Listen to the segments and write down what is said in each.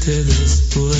te después.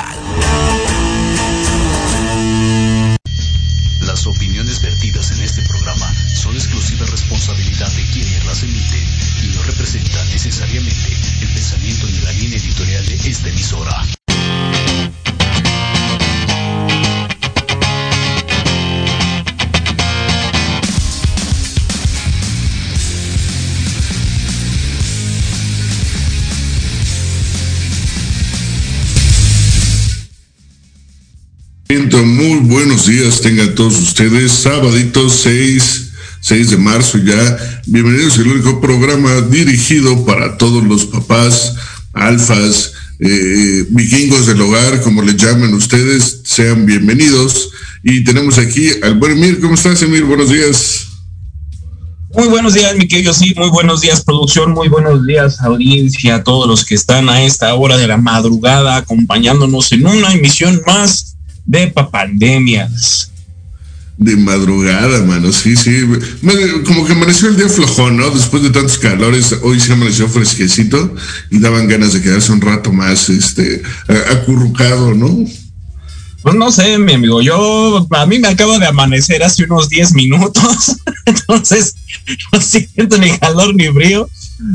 Buenos días tengan todos ustedes. Sabadito 6, 6 de marzo ya. Bienvenidos al único programa dirigido para todos los papás, alfas, eh, vikingos del hogar, como le llaman ustedes. Sean bienvenidos. Y tenemos aquí al buen Emir. ¿Cómo estás, Emir? Buenos días. Muy buenos días, mi querido, sí, muy buenos días, producción, muy buenos días, audiencia, a todos los que están a esta hora de la madrugada acompañándonos en una emisión más de pandemias. de madrugada, mano, sí, sí. como que amaneció el día flojón, ¿no? Después de tantos calores, hoy se amaneció fresquecito y daban ganas de quedarse un rato más, este, acurrucado, ¿no? Pues no sé, mi amigo, yo, a mí me acabo de amanecer hace unos 10 minutos, entonces no siento ni calor ni frío,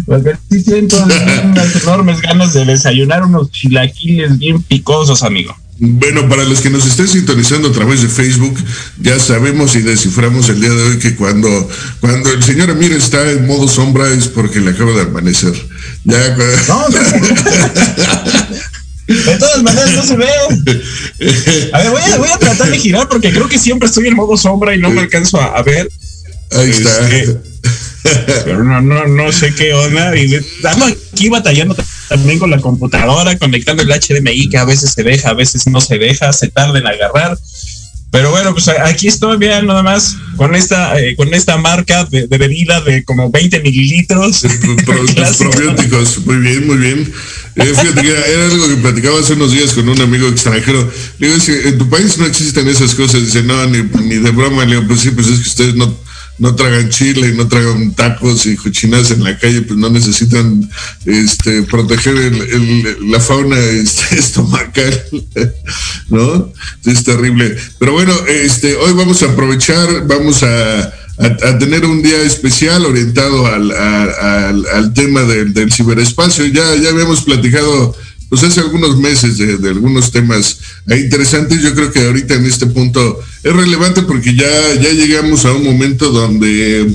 porque sí siento unas enormes ganas de desayunar unos chilaquiles bien picosos, amigo. Bueno, para los que nos estén sintonizando a través de Facebook, ya sabemos y desciframos el día de hoy que cuando, cuando el señor Amir está en modo sombra es porque le acaba de amanecer. Ya, no, De todas maneras no se ve. A ver, voy a, tratar de girar porque creo que siempre estoy en modo sombra y no me alcanzo a, ver. Ahí está. Este, pero no, no, no sé qué onda. Y estamos aquí batallando también con la computadora, conectando el HDMI que a veces se deja, a veces no se deja, se tarda en agarrar. Pero bueno, pues aquí estoy bien nada más con esta eh, con esta marca de, bebida de como 20 mililitros. Los probióticos, muy bien, muy bien. Eh, era algo que platicaba hace unos días con un amigo extranjero. Le digo, en tu país no existen esas cosas. Dice, no, ni, ni de broma. Le digo, pues sí, pues es que ustedes no, no tragan chile no tragan tacos y cochinas en la calle, pues no necesitan este, proteger la fauna este, estomacal, ¿no? Es terrible. Pero bueno, este, hoy vamos a aprovechar, vamos a, tener un día especial orientado al, al, tema del, del ciberespacio. Ya, ya habíamos platicado pues hace algunos meses de, algunos temas interesantes. Yo creo que ahorita en este punto es relevante porque ya, ya llegamos a un momento donde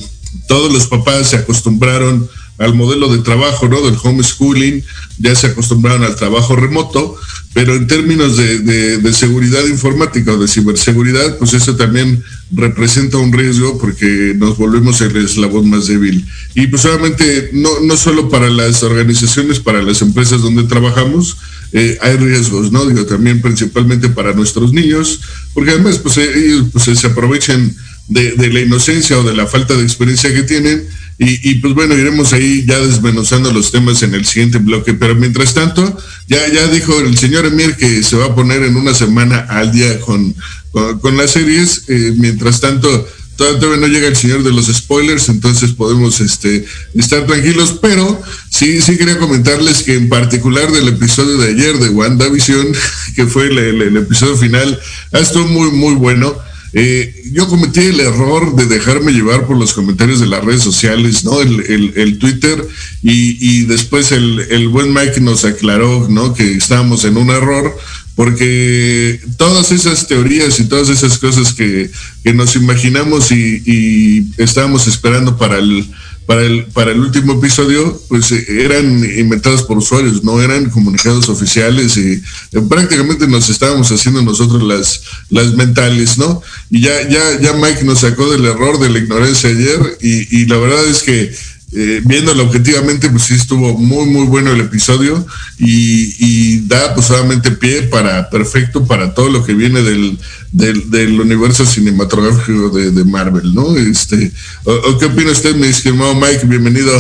todos los papás se acostumbraron al modelo de trabajo, ¿no? Del homeschooling, ya se acostumbraron al trabajo remoto, pero en términos de, seguridad informática o de ciberseguridad, pues eso también representa un riesgo porque nos volvemos el eslabón más débil. Y pues obviamente no, no solo para las organizaciones, para las empresas donde trabajamos, eh, hay riesgos, ¿no? Digo, también principalmente para nuestros niños, porque además pues ellos pues, se aprovechan de, de la inocencia o de la falta de experiencia que tienen y, pues bueno, iremos ahí ya desmenuzando los temas en el siguiente bloque. Pero mientras tanto, ya, ya dijo el señor Emir que se va a poner en una semana al día con, con, las series. Eh, mientras tanto, todavía no llega el señor de los spoilers, entonces podemos este, estar tranquilos. Pero sí, sí quería comentarles que en particular del episodio de ayer de WandaVision, que fue el, episodio final, estuvo muy, muy bueno. Eh, yo cometí el error de dejarme llevar por los comentarios de las redes sociales, ¿no? El, Twitter y, después el, buen Mike nos aclaró, ¿no? Que estábamos en un error porque todas esas teorías y todas esas cosas que, nos imaginamos y, estábamos esperando para el para el, para el último episodio, pues eh, eran inventados por usuarios, no eran comunicados oficiales y eh, prácticamente nos estábamos haciendo nosotros las, las mentales, ¿no? Y ya, ya, ya Mike nos sacó del error de la ignorancia ayer y, y la verdad es que eh, viéndolo objetivamente, pues sí estuvo muy, muy bueno el episodio y, da pues solamente pie para perfecto para todo lo que viene del, del, universo cinematográfico de, Marvel, ¿no? Este, o, ¿Qué opina usted, mi estimado Mike? Bienvenido.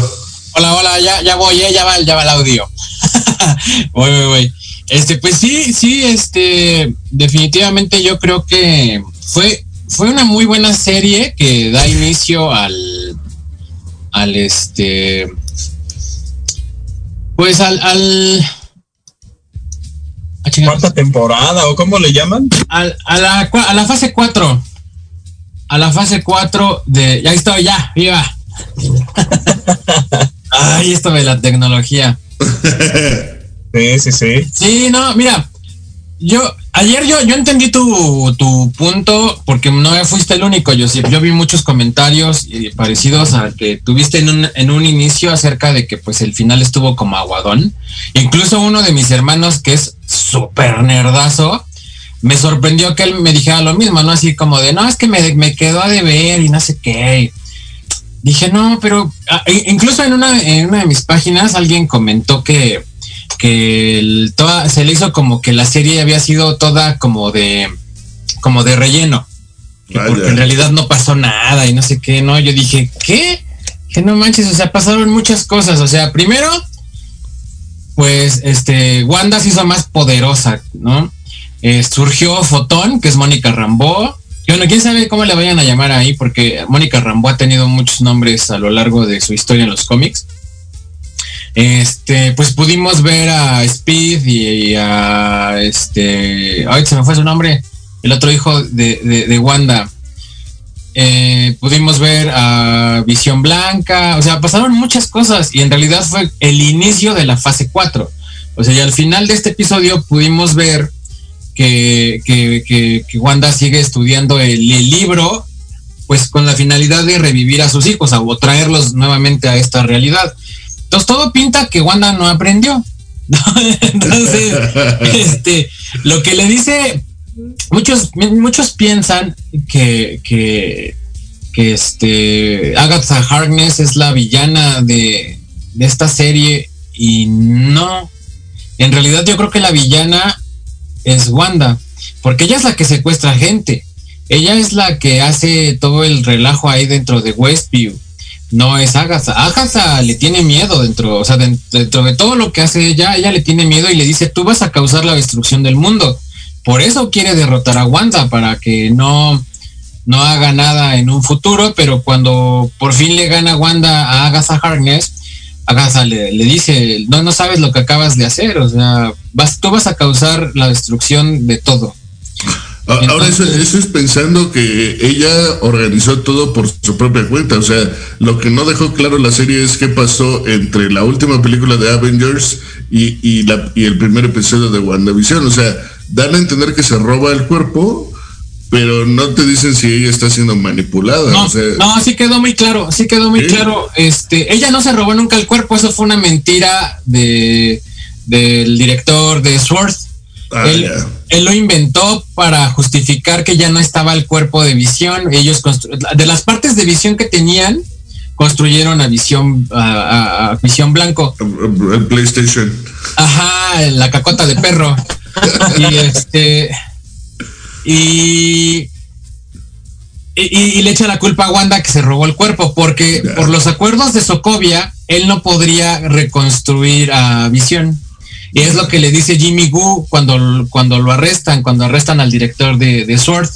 Hola, hola, ya, ya voy, eh, ya va, ya va el audio. voy, voy, voy. Este, pues sí, sí, este, definitivamente yo creo que fue, fue una muy buena serie que da inicio al al este pues al, al cuarta temporada o cómo le llaman a, la, a la fase 4 a la fase 4 de ya estoy ya viva. Ay esto de la tecnología. Sí sí sí. Sí no mira yo, ayer yo, yo entendí tu, tu punto porque no fuiste el único, yo Yo vi muchos comentarios parecidos a que tuviste en un, en un inicio acerca de que pues el final estuvo como aguadón. Incluso uno de mis hermanos que es súper nerdazo, me sorprendió que él me dijera lo mismo, ¿no? Así como de, no, es que me, me quedó a deber y no sé qué. Dije, no, pero ah, incluso en una, en una de mis páginas alguien comentó que que toda, se le hizo como que la serie había sido toda como de como de relleno. Porque en realidad no pasó nada y no sé qué, no, yo dije, ¿qué? Que no manches, o sea, pasaron muchas cosas, o sea, primero pues este Wanda se hizo más poderosa, ¿no? Eh, surgió Fotón, que es Mónica Rambó, Bueno, quién sabe cómo le vayan a llamar ahí, porque Mónica Rambo ha tenido muchos nombres a lo largo de su historia en los cómics. Este, pues pudimos ver a Speed y, a este. Ay, se me fue su nombre. El otro hijo de, Wanda. Eh, pudimos ver a Visión Blanca. O sea, pasaron muchas cosas y en realidad fue el inicio de la fase 4. O sea, y al final de este episodio pudimos ver que, Wanda sigue estudiando el, libro, pues con la finalidad de revivir a sus hijos o traerlos nuevamente a esta realidad. Entonces todo pinta que Wanda no aprendió. Entonces, este, lo que le dice, muchos, muchos piensan que, que, que este Agatha Harkness es la villana de, de esta serie y no. En realidad yo creo que la villana es Wanda, porque ella es la que secuestra gente. Ella es la que hace todo el relajo ahí dentro de Westview. No es Agatha. Agatha le tiene miedo dentro, o sea, dentro de todo lo que hace ella, ella le tiene miedo y le dice, tú vas a causar la destrucción del mundo. Por eso quiere derrotar a Wanda, para que no, no haga nada en un futuro, pero cuando por fin le gana Wanda a Agatha Harkness, Agatha le, dice, no, no sabes lo que acabas de hacer, o sea, vas, tú vas a causar la destrucción de todo. Ahora eso, es pensando que ella organizó todo por su propia cuenta, o sea, lo que no dejó claro la serie es qué pasó entre la última película de Avengers y, y, la, y el primer episodio de WandaVision, o sea, dan a entender que se roba el cuerpo, pero no te dicen si ella está siendo manipulada. No, no sí quedó muy claro, sí quedó muy claro. Este, ella no se robó nunca el cuerpo, eso fue una mentira de del director de Sword. Ah, él, lo inventó para justificar que ya no estaba el cuerpo de visión. Ellos de las partes de visión que tenían, construyeron a visión a, visión blanco. El PlayStation. Ajá, la cacota de perro. y este y, y, le echa la culpa a Wanda que se robó el cuerpo, porque por los acuerdos de Sokovia, él no podría reconstruir a Visión. Y es lo que le dice Jimmy Gu cuando, cuando lo arrestan, cuando arrestan al director de, de Sword,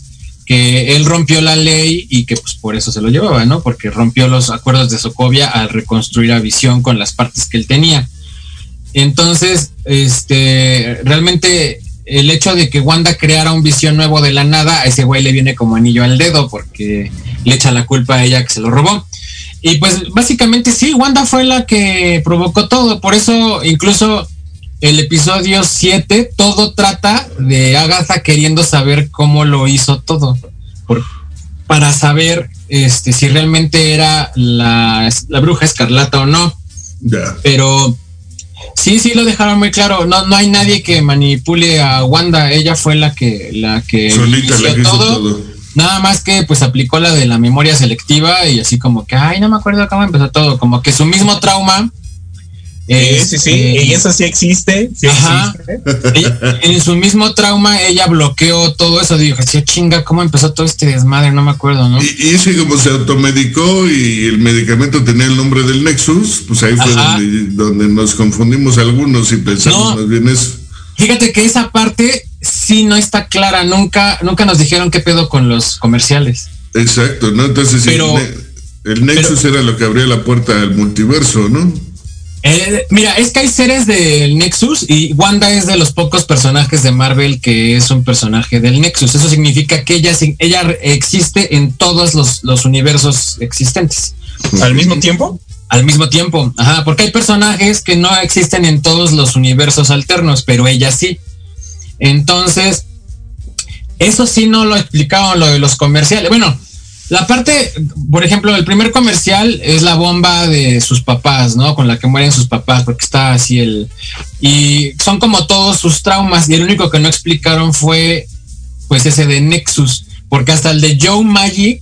que él rompió la ley y que pues por eso se lo llevaba, ¿no? Porque rompió los acuerdos de Sokovia al reconstruir a Visión con las partes que él tenía. Entonces, este, realmente el hecho de que Wanda creara un visión nuevo de la nada, a ese güey le viene como anillo al dedo porque le echa la culpa a ella que se lo robó. Y pues básicamente sí, Wanda fue la que provocó todo. Por eso incluso el episodio 7, todo trata de Agatha queriendo saber cómo lo hizo todo. para saber este, si realmente era la, la bruja escarlata o no. Pero Sí, sí, lo dejaron muy claro. No, no hay nadie que manipule a Wanda. Ella fue la que, la que todo. Nada más que pues aplicó la de la memoria selectiva y así como que, ay, no me acuerdo cómo empezó todo. Como que su mismo trauma sí, sí, sí, y este, eso sí existe. en su mismo trauma, ella bloqueó todo eso. Dijo, sí, chinga, ¿cómo empezó todo este desmadre? No me acuerdo, ¿no? Y, y sí, como se automedicó y el medicamento tenía el nombre del Nexus, pues ahí fue donde, nos confundimos algunos y pensamos más bien eso. Fíjate que esa parte sí no está clara. Nunca, nunca nos dijeron qué pedo con los comerciales. Exacto, ¿no? Entonces, pero, el, Nexus era lo que abría la puerta al multiverso, ¿no? Eh, mira, es que hay seres del Nexus y Wanda es de los pocos personajes de Marvel que es un personaje del Nexus. Eso significa que ella, ella existe en todos los, universos existentes. ¿Al mismo tiempo? Al mismo tiempo, ajá, porque hay personajes que no existen en todos los universos alternos, pero ella sí. Entonces, eso sí no lo explicaron lo de los comerciales. Bueno, la parte, por ejemplo, el primer comercial es la bomba de sus papás, ¿no? Con la que mueren sus papás, porque está así el... Y son como todos sus traumas, y el único que no explicaron fue, pues, ese de Nexus, porque hasta el de Joe Magic,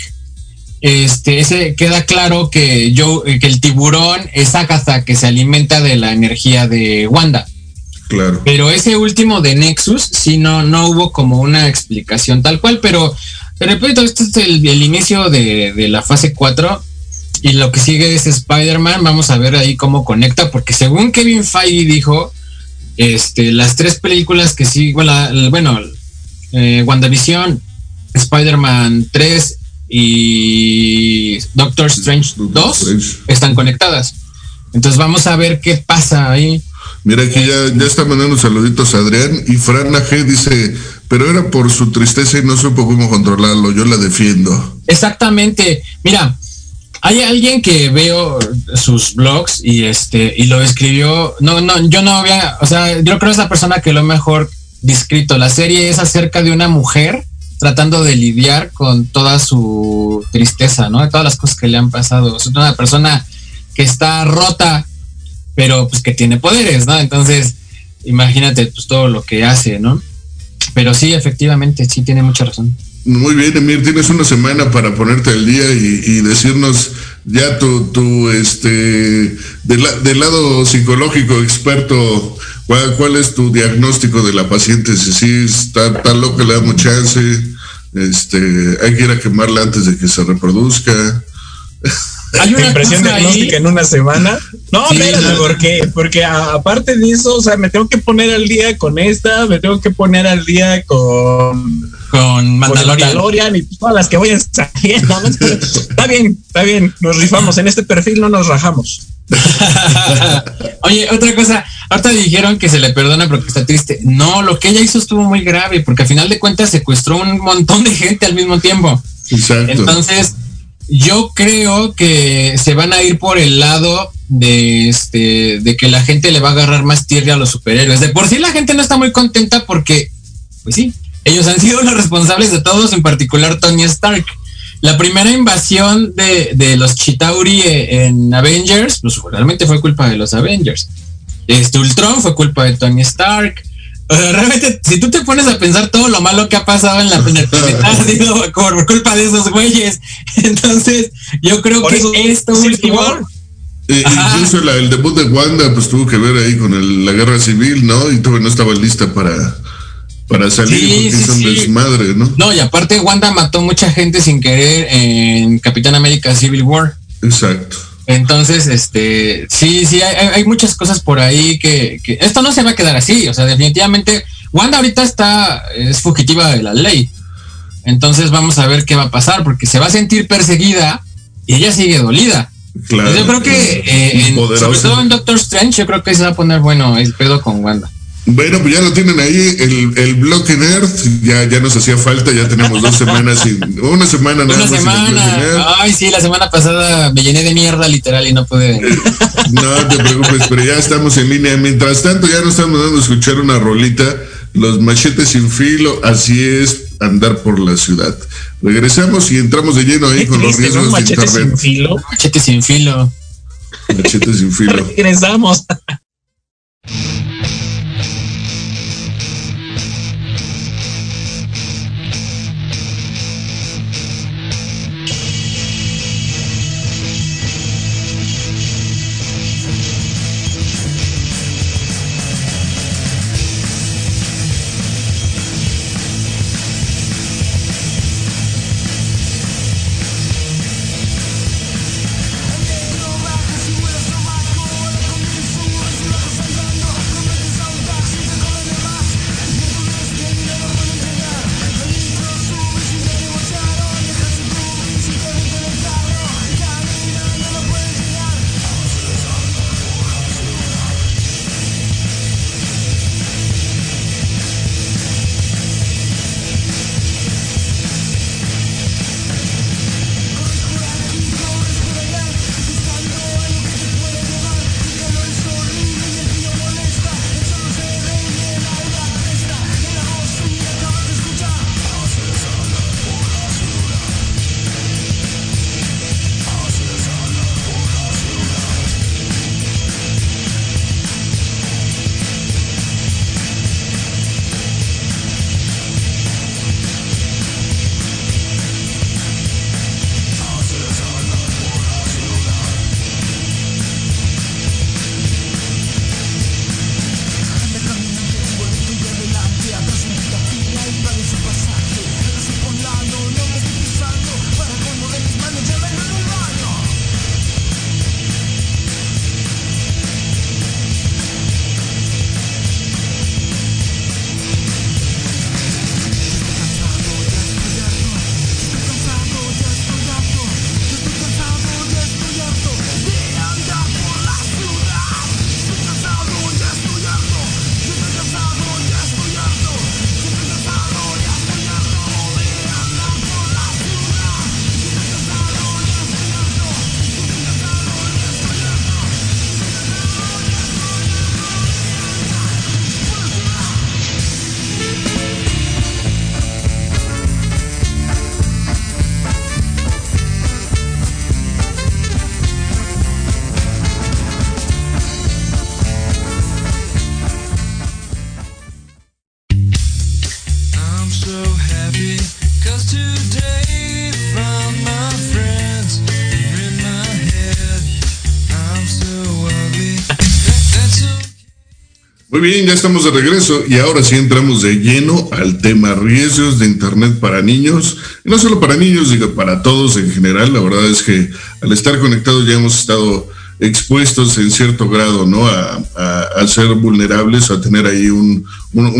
este, ese queda claro que, Joe, que el tiburón es Agatha, que se alimenta de la energía de Wanda. Claro. Pero ese último de Nexus, sí, no, no hubo como una explicación tal cual, pero repito, este es el, inicio de, la fase 4 y lo que sigue es Spider-Man. Vamos a ver ahí cómo conecta, porque según Kevin Feige dijo, este, las tres películas que sí, bueno, bueno eh, WandaVision, Spider-Man 3 y Doctor Strange 2 están conectadas. Entonces vamos a ver qué pasa ahí. Mira, aquí ya, ya está mandando saluditos a Adrián y Fran G dice, pero era por su tristeza y no supo cómo controlarlo, yo la defiendo. Exactamente. Mira, hay alguien que veo sus blogs y este y lo escribió. No, no, yo no había, o sea, yo creo que es la persona que lo mejor descrito. La serie es acerca de una mujer tratando de lidiar con toda su tristeza, ¿no? Todas las cosas que le han pasado. Es una persona que está rota, pero pues que tiene poderes, ¿no? Entonces, imagínate pues todo lo que hace, ¿no? Pero sí, efectivamente, sí tiene mucha razón. Muy bien, Emir, tienes una semana para ponerte al día y, decirnos ya tu, tu este, del, lado psicológico experto, ¿cuál, es tu diagnóstico de la paciente? Si sí está tan loca, le damos chance, este, hay que ir a quemarla antes de que se reproduzca. Hay una impresión diagnóstica en una semana. No, sí, ¿por qué? Porque aparte de eso, o sea, me tengo que poner al día con esta, me tengo que poner al día con con Mandalorian. y todas las que voy saliendo. está bien, está bien, nos rifamos. En este perfil no nos rajamos. Oye, otra cosa, ahorita dijeron que se le perdona porque está triste. No, lo que ella hizo estuvo muy grave porque al final de cuentas secuestró un montón de gente al mismo tiempo. Exacto. Entonces, yo creo que se van a ir por el lado de este de que la gente le va a agarrar más tierra a los superhéroes. De por sí la gente no está muy contenta porque, pues sí, ellos han sido los responsables de todos, en particular Tony Stark. La primera invasión de, los Chitauri en Avengers, pues realmente fue culpa de los Avengers. Este Ultron fue culpa de Tony Stark. Realmente, si tú te pones a pensar todo lo malo que ha pasado en la ha sido por culpa de esos güeyes. Entonces, yo creo que esto último. Eh, incluso el debut de Wanda, pues tuvo que ver ahí con la guerra civil, ¿no? Y todavía no estaba lista para, para salir sí, ¿no? No, y aparte Wanda mató mucha gente sin querer en Capitán América Civil War. Exacto. Entonces, este, sí, sí, hay, muchas cosas por ahí que, esto no se va a quedar así. O sea, definitivamente, Wanda ahorita está, es fugitiva de la ley. Entonces vamos a ver qué va a pasar, porque se va a sentir perseguida y ella sigue dolida. Claro, yo creo que, eh, sobre todo en Doctor Strange, yo creo que se va a poner bueno el pedo con Wanda. Bueno, pues ya lo tienen ahí, el, el bloque nerd, ya, ya nos hacía falta, ya tenemos dos semanas, sin, una semana nada una Semana. Ay, sí, la semana pasada me llené de mierda literal y no pude. no te preocupes, pero ya estamos en línea. Mientras tanto, ya nos estamos dando a escuchar una rolita, los machetes sin filo, así es andar por la ciudad. Regresamos y entramos de lleno ahí con los riesgos de internet. Sin filo? Machete sin filo. Machete sin filo. Regresamos. Bien, ya estamos de regreso y ahora sí entramos de lleno al tema riesgos de Internet para niños. Y no solo para niños, digo, para todos en general. La verdad es que al estar conectados ya hemos estado expuestos en cierto grado, ¿no? A, ser vulnerables a tener ahí un,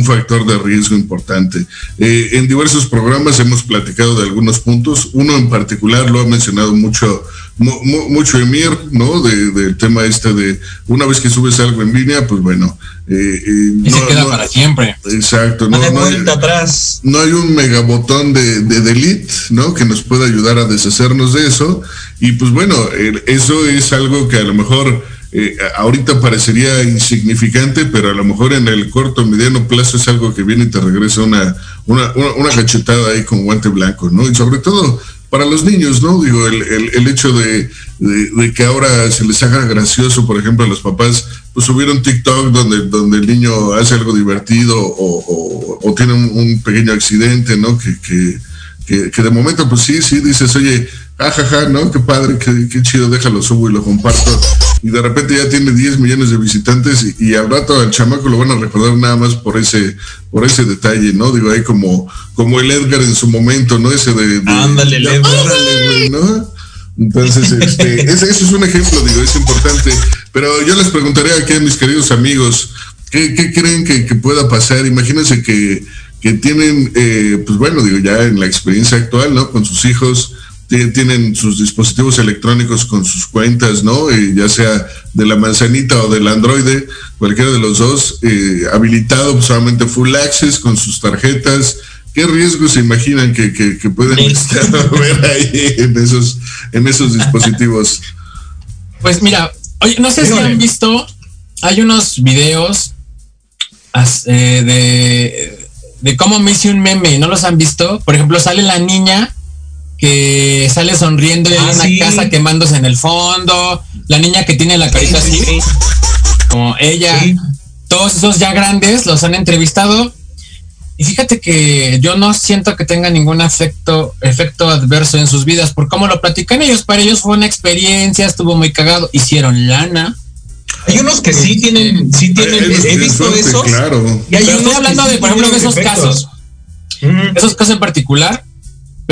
factor de riesgo importante. Eh, en diversos programas hemos platicado de algunos puntos. Uno en particular lo ha mencionado mucho, mucho Emir, ¿no? del tema este de una vez que subes algo en línea, pues bueno. Eh, eh, y se queda para siempre. Exacto. No, no, hay, atrás. no hay un megabotón de, de delete, ¿no? Que nos pueda ayudar a deshacernos de eso. Y pues bueno, eso es algo que a lo mejor eh, ahorita parecería insignificante, pero a lo mejor en el corto, mediano plazo es algo que viene y te regresa una, una, una, cachetada ahí con guante blanco, ¿no? Y sobre todo para los niños, ¿no? Digo, el, el, hecho de, de, que ahora se les haga gracioso, por ejemplo, a los papás, pues subieron TikTok donde, donde el niño hace algo divertido o, o, tiene un, pequeño accidente, ¿no? Que, que, que, que de momento, pues sí, sí, dices, oye, ajaja, ¿no? Qué padre, qué, chido, déjalo, subo y lo comparto. Y de repente ya tiene 10 millones de visitantes y, al rato al chamaco lo van a recordar nada más por ese, por ese detalle, ¿no? Digo, ahí como, como el Edgar en su momento, ¿no? Ese de... ándale, el Edgar. ¿no? Entonces, este, ese, es un ejemplo, digo, es importante. Pero yo les preguntaré aquí a mis queridos amigos, ¿qué, creen que, pueda pasar? Imagínense que, que tienen, eh, pues bueno, digo, ya en la experiencia actual, ¿no? Con sus hijos, tienen sus dispositivos electrónicos con sus cuentas, ¿no? Eh, ya sea de la manzanita o del androide, cualquiera de los dos, eh, habilitado solamente full access con sus tarjetas. ¿Qué riesgos se imaginan que, pueden haber ahí en esos, en esos dispositivos? Pues mira, oye, no sé si han visto, hay unos videos eh, de, de cómo me hice un meme, ¿no los han visto? Por ejemplo, sale la niña que sale sonriendo y hay ah, una casa quemándose en el fondo, la niña que tiene la carita así, como ella, todos esos ya grandes los han entrevistado. Y fíjate que yo no siento que tenga ningún efecto, efecto adverso en sus vidas, por cómo lo platican ellos, para ellos fue una experiencia, estuvo muy cagado, hicieron lana. Hay unos que sí tienen, sí tienen, he visto eso. Y hay estoy hablando de, por ejemplo, de esos casos. Esos casos en particular,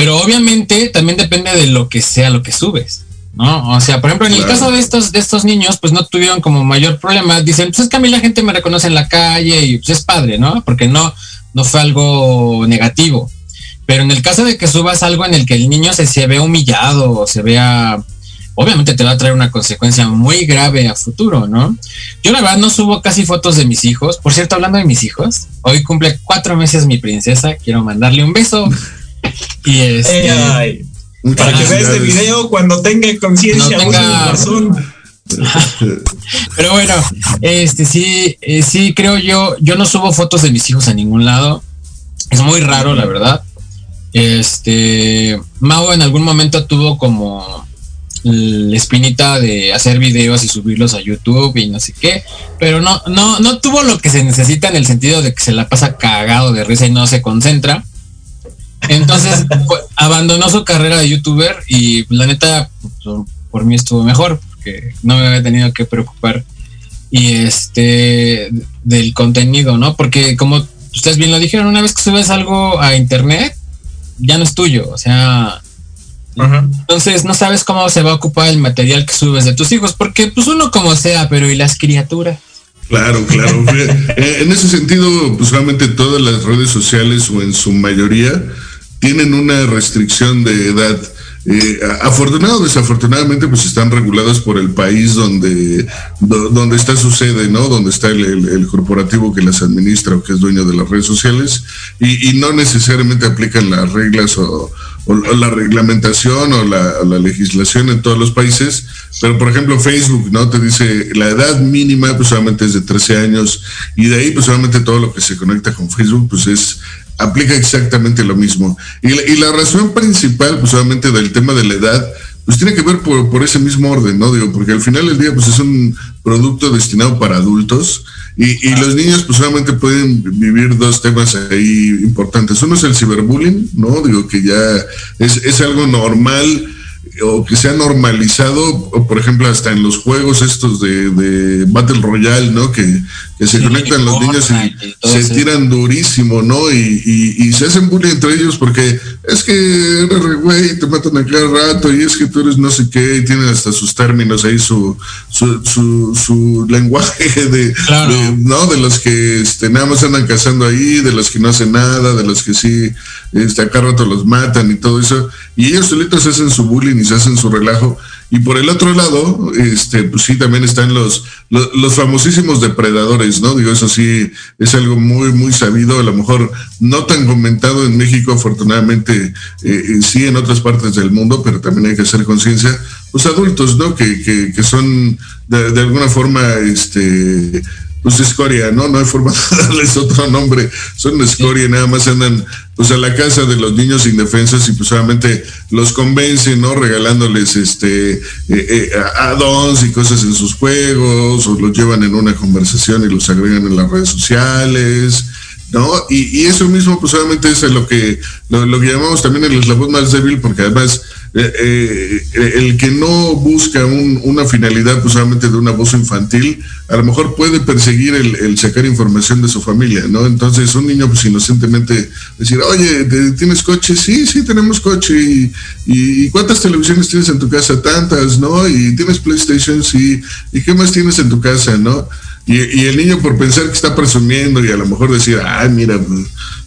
pero obviamente también depende de lo que sea lo que subes. ¿no? O sea, por ejemplo, en el caso de estos, de estos niños, pues no tuvieron como mayor problema. Dicen, pues es que a mí la gente me reconoce en la calle y pues es padre, ¿no? Porque no, no fue algo negativo. Pero en el caso de que subas algo en el que el niño se, se vea humillado o se vea, obviamente te va a traer una consecuencia muy grave a futuro, ¿no? Yo la verdad no subo casi fotos de mis hijos. Por cierto, hablando de mis hijos, hoy cumple cuatro meses mi princesa. Quiero mandarle un beso. Y este, para que vea este video cuando tenga conciencia, Pero bueno, este sí, eh, sí creo yo, yo no subo fotos de mis hijos a ningún lado. Es muy raro, la verdad. Este, Mau en algún momento tuvo como la espinita de hacer videos y subirlos a YouTube y no sé qué, pero no, no, no tuvo lo que se necesita en el sentido de que se la pasa cagado de risa y no se concentra. Entonces abandonó su carrera de youtuber y la neta, pues, por mí estuvo mejor, porque no me había tenido que preocupar y este del contenido, ¿no? Porque como ustedes bien lo dijeron, una vez que subes algo a internet, ya no es tuyo, o sea, entonces no sabes cómo se va a ocupar el material que subes de tus hijos, porque pues uno como sea, pero ¿y las criaturas? Claro, claro. Eh, en ese sentido, pues realmente todas las redes sociales o en su mayoría tienen una restricción de edad. Eh, afortunado o desafortunadamente pues están reguladas por el país donde, donde está su sede, ¿no? Donde está el, corporativo que las administra o que es dueño de las redes sociales y, no necesariamente aplican las reglas o, la reglamentación o la, legislación en todos los países, pero por ejemplo Facebook, ¿no? Te dice la edad mínima pues solamente es de 13 años y de ahí pues solamente todo lo que se conecta con Facebook pues es aplica exactamente lo mismo. Y la, razón principal, pues obviamente del tema de la edad, pues tiene que ver por, ese mismo orden, ¿no? Digo, porque al final del día, pues es un producto destinado para adultos y, los niños, pues solamente pueden vivir dos temas ahí importantes. Uno es el ciberbullying, ¿no? Digo, que ya es, es algo normal o que se ha normalizado, o por ejemplo, hasta en los juegos estos de, Battle Royale, ¿no? Que, que se conectan los niños y, se tiran durísimo, ¿no? Y, se hacen bullying entre ellos porque es que eres güey, te matan a cada rato y es que tú eres no sé qué, y tienen hasta sus términos ahí, su, su, su, lenguaje de, ¿no? De los que este, nada más andan cazando ahí, de los que no hacen nada, de los que sí, este, acá rato los matan y todo eso. Y ellos solitos hacen su bullying y se hacen su relajo y por el otro lado, este, pues sí, también están los, los, famosísimos depredadores, ¿no? Digo, eso sí es algo muy, muy sabido, a lo mejor no tan comentado en México, afortunadamente eh, sí en otras partes del mundo, pero también hay que hacer conciencia, los adultos, ¿no? Que, que, que son de, de, alguna forma, este, pues escoria, ¿no? No hay forma de darles otro nombre, son escoria, nada más andan pues a la casa de los niños indefensos y pues solamente los convencen, ¿no? Regalándoles este eh, eh, add-ons y cosas en sus juegos, o los llevan en una conversación y los agregan en las redes sociales, ¿no? Y, eso mismo pues es lo que, lo, que llamamos también el eslabón más débil, porque además eh, eh, el que no busca una finalidad pues de un abuso infantil, a lo mejor puede perseguir el, sacar información de su familia, ¿no? Entonces un niño pues inocentemente decir, oye, ¿tienes coche? Sí, sí, tenemos coche. Y, y, cuántas televisiones tienes en tu casa? Tantas, ¿no? Y tienes PlayStation, sí. ¿Y qué más tienes en tu casa, no? Y, y el niño por pensar que está presumiendo y a lo mejor decir, ay, mira,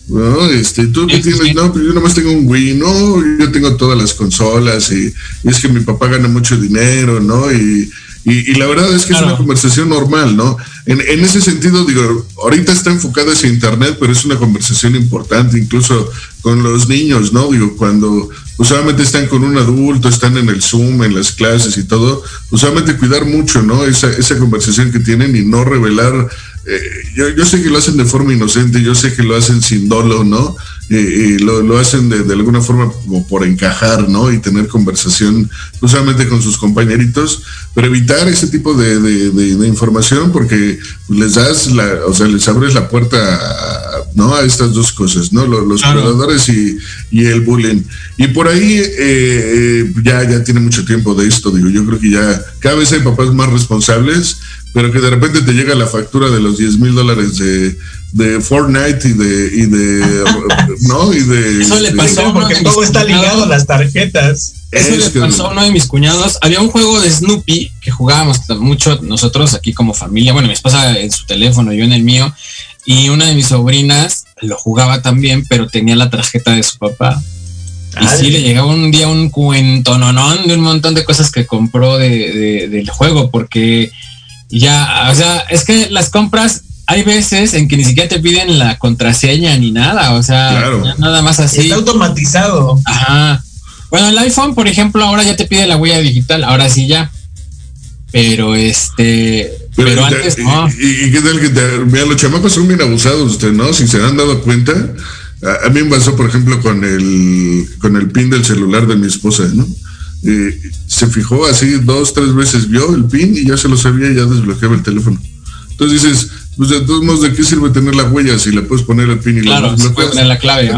no, este, tú que tienes, no, yo nomás tengo un Wii, no, yo tengo todas las consolas y, es que mi papá gana mucho dinero, ¿no? Y, y, la verdad es que es una conversación normal, ¿no? En, en, ese sentido, digo, ahorita está enfocada hacia Internet, pero es una conversación importante, incluso con los niños, ¿no? Digo, cuando usualmente están con un adulto, están en el Zoom, en las clases y todo, usualmente cuidar mucho, ¿no? Esa, esa conversación que tienen y no revelar eh, yo, yo, sé que lo hacen de forma inocente, yo sé que lo hacen sin dolo, ¿no? y lo, lo, hacen de, de, alguna forma como por encajar, ¿no? Y tener conversación, no solamente con sus compañeritos, pero evitar ese tipo de, de información porque les das, la, o sea, les abres la puerta, a, ¿no? A estas dos cosas, ¿no? Los, los y, y, el bullying. Y por ahí eh, eh, ya, ya tiene mucho tiempo de esto, digo, yo creo que ya cada vez hay papás más responsables pero que de repente te llega la factura de los 10 mil dólares de, de Fortnite y de, y de no y de eso le pasó porque todo está ligado a las tarjetas. Eso le pasó a uno de mis cuñados. Había un juego de Snoopy que jugábamos mucho nosotros aquí como familia. Bueno mi esposa en su teléfono yo en el mío. Y una de mis sobrinas lo jugaba también pero tenía la tarjeta de su papá. Y sí, le llegaba un día un cuento no, no, de un montón de cosas que compró de, del juego, porque ya, o sea, es que las compras hay veces en que ni siquiera te piden la contraseña ni nada, o sea, nada más así. Está automatizado. Ajá. Bueno, el iPhone, por ejemplo, ahora ya te pide la huella digital, ahora sí ya. Pero este, pero, antes no. Y, qué tal que te, mira, los chamacos son bien abusados, usted, ¿no? Si se han dado cuenta. A, mí me pasó, por ejemplo, con el, con el pin del celular de mi esposa, ¿no? Eh, se fijó así dos, tres veces, vio el pin y ya se lo sabía y ya desbloqueaba el teléfono. Entonces dices, pues de todos modos, ¿de qué sirve tener la huella si le puedes poner el pin y claro, la poner la clave?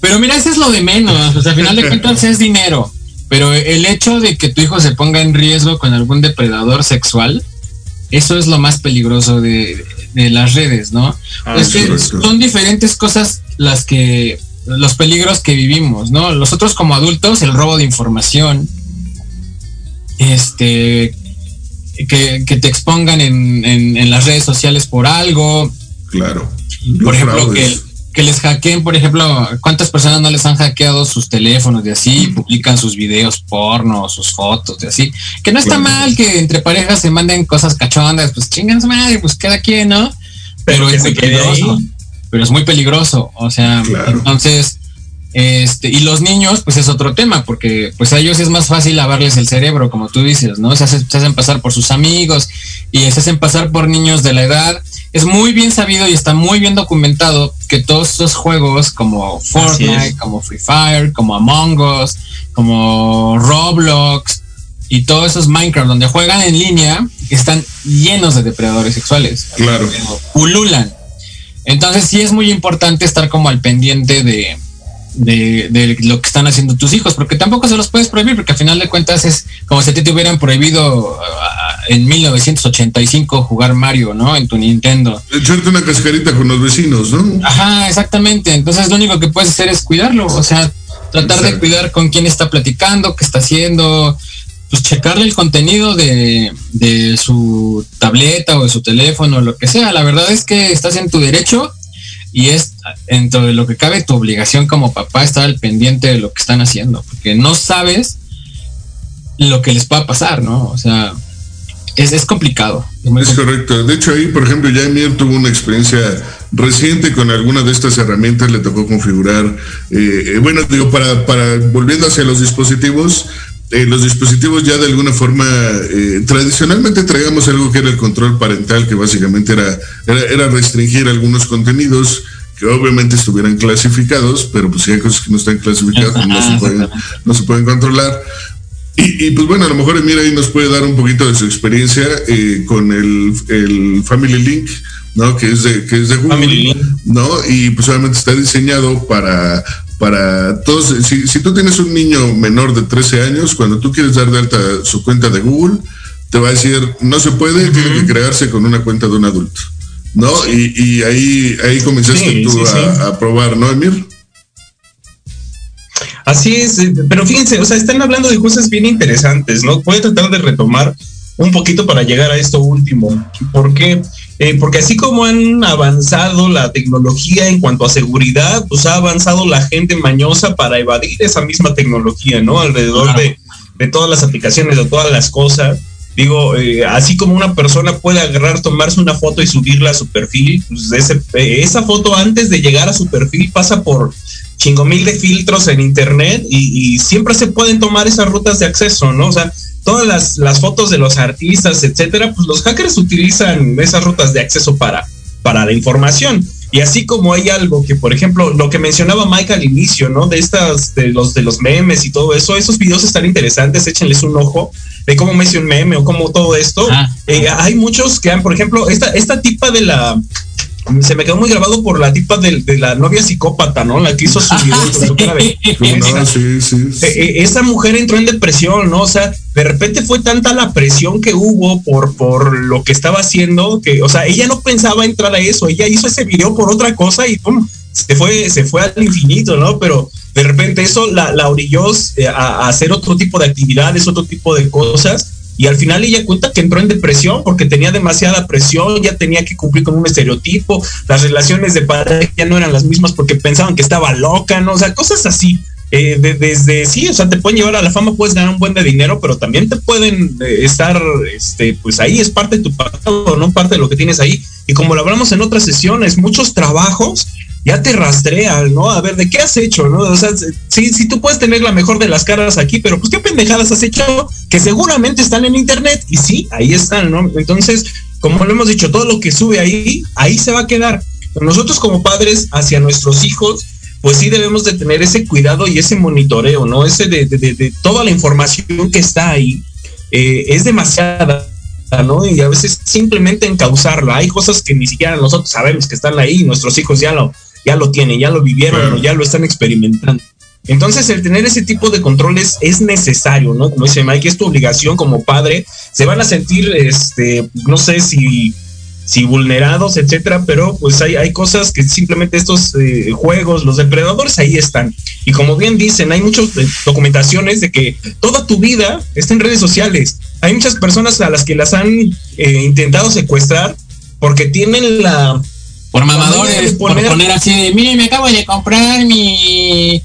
Pero mira, eso es lo de menos. O sea, al final de cuentas es dinero. Pero el hecho de que tu hijo se ponga en riesgo con algún depredador sexual, eso es lo más peligroso de, las redes, ¿no? Ah, es que son diferentes cosas las que los peligros que vivimos, ¿no? Nosotros como adultos, el robo de información, este, que, te expongan en, las redes sociales por algo. Claro. Por ejemplo, que, que, les hackeen, por ejemplo, ¿cuántas personas no les han hackeado sus teléfonos de así? Publican sus videos porno, sus fotos de así. Que no está mal que entre parejas se manden cosas cachondas, pues chingan su madre, pues cada quien, ¿no? Pero, es pero es muy peligroso. O sea, entonces, este, y los niños, pues es otro tema, porque pues a ellos es más fácil lavarles el cerebro, como tú dices, ¿no? Se, hacen pasar por sus amigos y se hacen pasar por niños de la edad. Es muy bien sabido y está muy bien documentado que todos esos juegos como Fortnite, como Free Fire, como Among Us, como Roblox y todos esos Minecraft donde juegan en línea están llenos de depredadores sexuales. Claro. Pululan. Entonces sí es muy importante estar como al pendiente de, de, lo que están haciendo tus hijos, porque tampoco se los puedes prohibir, porque al final de cuentas es como si a ti te hubieran prohibido en 1985 jugar Mario, ¿no? En tu Nintendo. Echarte una cascarita con los vecinos, ¿no? Ajá, exactamente. Entonces lo único que puedes hacer es cuidarlo, o sea, tratar de cuidar con quién está platicando, qué está haciendo, pues checarle el contenido de, de su tableta o de su teléfono, lo que sea. La verdad es que estás en tu derecho y es dentro de lo que cabe tu obligación como papá estar al pendiente de lo que están haciendo, porque no sabes lo que les pueda pasar, ¿no? O sea, es, es complicado. Es, correcto. De hecho, ahí, por ejemplo, ya Emir tuvo una experiencia reciente con alguna de estas herramientas, le tocó configurar, eh, eh, bueno, digo, para, para, volviendo hacia los dispositivos, eh, los dispositivos ya de alguna forma, eh, tradicionalmente traíamos algo que era el control parental, que básicamente era, era, era, restringir algunos contenidos que obviamente estuvieran clasificados, pero pues si hay cosas que no están clasificadas, pues no, se pueden, no se pueden controlar. Y, y, pues bueno, a lo mejor Emir ahí nos puede dar un poquito de su experiencia eh, con el, el, Family Link, ¿no? Que es de, que es de Google, ¿no? Y pues obviamente está diseñado para, para todos. Si, si, tú tienes un niño menor de 13 años, cuando tú quieres dar de alta su cuenta de Google, te va a decir, no se puede, uh -huh. tiene que crearse con una cuenta de un adulto, ¿no? Y, y ahí, ahí comenzaste sí, tú sí, a, sí. a probar, ¿no, Emir? Así es, eh, pero fíjense, o sea, están hablando de cosas bien interesantes, ¿no? Voy a tratar de retomar un poquito para llegar a esto último. ¿Por qué? Eh, porque así como han avanzado la tecnología en cuanto a seguridad, pues ha avanzado la gente mañosa para evadir esa misma tecnología, ¿no? Alrededor de, de todas las aplicaciones, de todas las cosas. Digo, eh, así como una persona puede agarrar, tomarse una foto y subirla a su perfil, pues ese, eh, esa foto antes de llegar a su perfil pasa por chingo mil de filtros en internet y, y, siempre se pueden tomar esas rutas de acceso, ¿no? O sea, todas las, las fotos de los artistas, etcétera, pues los hackers utilizan esas rutas de acceso para, para la información. Y así como hay algo que, por ejemplo, lo que mencionaba Mike al inicio, ¿no? De estas, de los, de los memes y todo eso, esos videos están interesantes, échenles un ojo de cómo me hice un meme o cómo todo esto. Ah, eh, hay muchos que han, por ejemplo, esta, esta tipa de la, se me quedó muy grabado por la tipa de, de la novia psicópata, ¿no? La que hizo su video cara de, no, sí, sí. Eh, esa mujer entró en depresión, ¿no? O sea, de repente fue tanta la presión que hubo por, por lo que estaba haciendo, que, o sea, ella no pensaba entrar a eso, ella hizo ese video por otra cosa y pum, se fue, se fue al infinito, ¿no? Pero de repente eso la, la orilló eh, a, a hacer otro tipo de actividades, otro tipo de cosas y al final ella cuenta que entró en depresión porque tenía demasiada presión, ya tenía que cumplir con un estereotipo, las relaciones de pareja ya no eran las mismas porque pensaban que estaba loca, ¿no? O sea, cosas así. Eh, de, desde sí, o sea, te pueden llevar a la fama, puedes ganar un buen de dinero, pero también te pueden eh, estar, este, pues ahí es parte de tu pasado, no parte de lo que tienes ahí. Y como lo hablamos en otras sesiones, muchos trabajos ya te rastrean, ¿no? A ver, ¿de qué has hecho, no? O sea, sí, sí tú puedes tener la mejor de las caras aquí, pero pues qué pendejadas has hecho que seguramente están en internet y sí, ahí están, ¿no? Entonces, como lo hemos dicho, todo lo que sube ahí, ahí se va a quedar. Nosotros como padres hacia nuestros hijos, pues sí debemos de tener ese cuidado y ese monitoreo, ¿no? Ese de, de, toda la información que está ahí, eh, es demasiada. ¿no? Y a veces simplemente encauzarla. Hay cosas que ni siquiera nosotros sabemos que están ahí, nuestros hijos ya lo, ya lo tienen, ya lo vivieron, ya lo están experimentando. Entonces, el tener ese tipo de controles es necesario, ¿no? Como dice Mike, es tu obligación como padre. Se van a sentir, este, no sé si, si vulnerados, etcétera, pero pues hay, hay cosas que simplemente estos eh, juegos, los depredadores ahí están. Y como bien dicen, hay muchas eh, documentaciones de que toda tu vida está en redes sociales. Hay muchas personas a las que las han eh, intentado secuestrar porque tienen la por mamadores, poner, por poner así de, mire, me acabo de comprar mi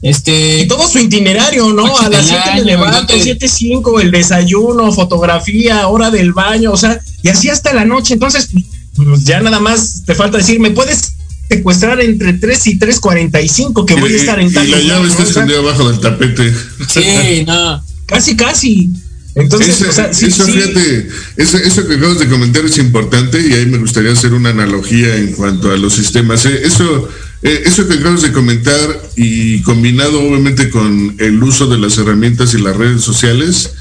este y todo su itinerario, ¿no? A las 7 me levanto, 7, 5, el desayuno, fotografía, hora del baño, o sea, y así hasta la noche. Entonces, pues ya nada más te falta decir, ¿me puedes secuestrar entre 3 y 3.45 que y, voy a estar en tal Y la llave está escondida abajo del tapete. Sí, no. Casi, casi. Entonces, eso, o sea, sí, eso, sí. fíjate, eso, eso, que acabas de comentar es importante y ahí me gustaría hacer una analogía en cuanto a los sistemas. Eh, eso, eh, eso que acabas de comentar y combinado obviamente con el uso de las herramientas y las redes sociales,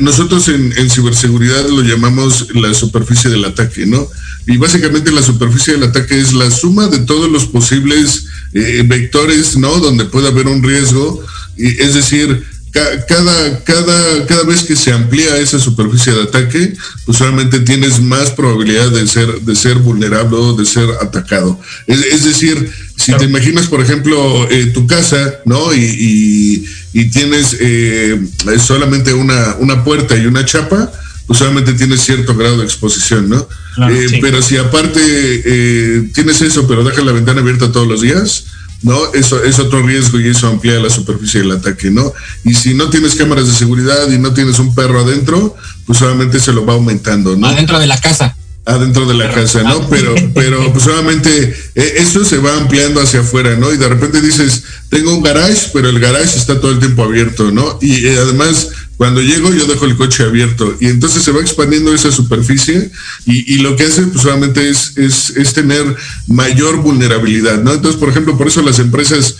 nosotros en, en ciberseguridad lo llamamos la superficie del ataque, ¿no? Y básicamente la superficie del ataque es la suma de todos los posibles eh, vectores, ¿no? Donde puede haber un riesgo, es decir, cada, cada, cada vez que se amplía esa superficie de ataque, pues obviamente tienes más probabilidad de ser, de ser vulnerable o de ser atacado. Es, decir, si te imaginas, por ejemplo, eh, tu casa, ¿no? Y, tienes eh, solamente una, una puerta y una chapa, pues solamente tienes cierto grado de exposición, ¿no? Eh, pero si aparte tienes eso, pero dejas la ventana abierta todos los días, ¿no? Eso es otro riesgo y eso amplía la superficie del ataque, ¿no? Y si no tienes cámaras de seguridad y no tienes un perro adentro, pues solamente se lo va aumentando, ¿no? Adentro de la casa. Adentro de la casa, ¿no? Pero, pero pues solamente eh, eso se va ampliando hacia afuera, ¿no? Y de repente dices, tengo un garage, pero el garage está todo el tiempo abierto, ¿no? Y eh, además cuando llego yo dejo el coche abierto y entonces se va expandiendo esa superficie y, lo que hace pues solamente es, tener mayor vulnerabilidad, ¿no? Entonces, por ejemplo, por eso las empresas,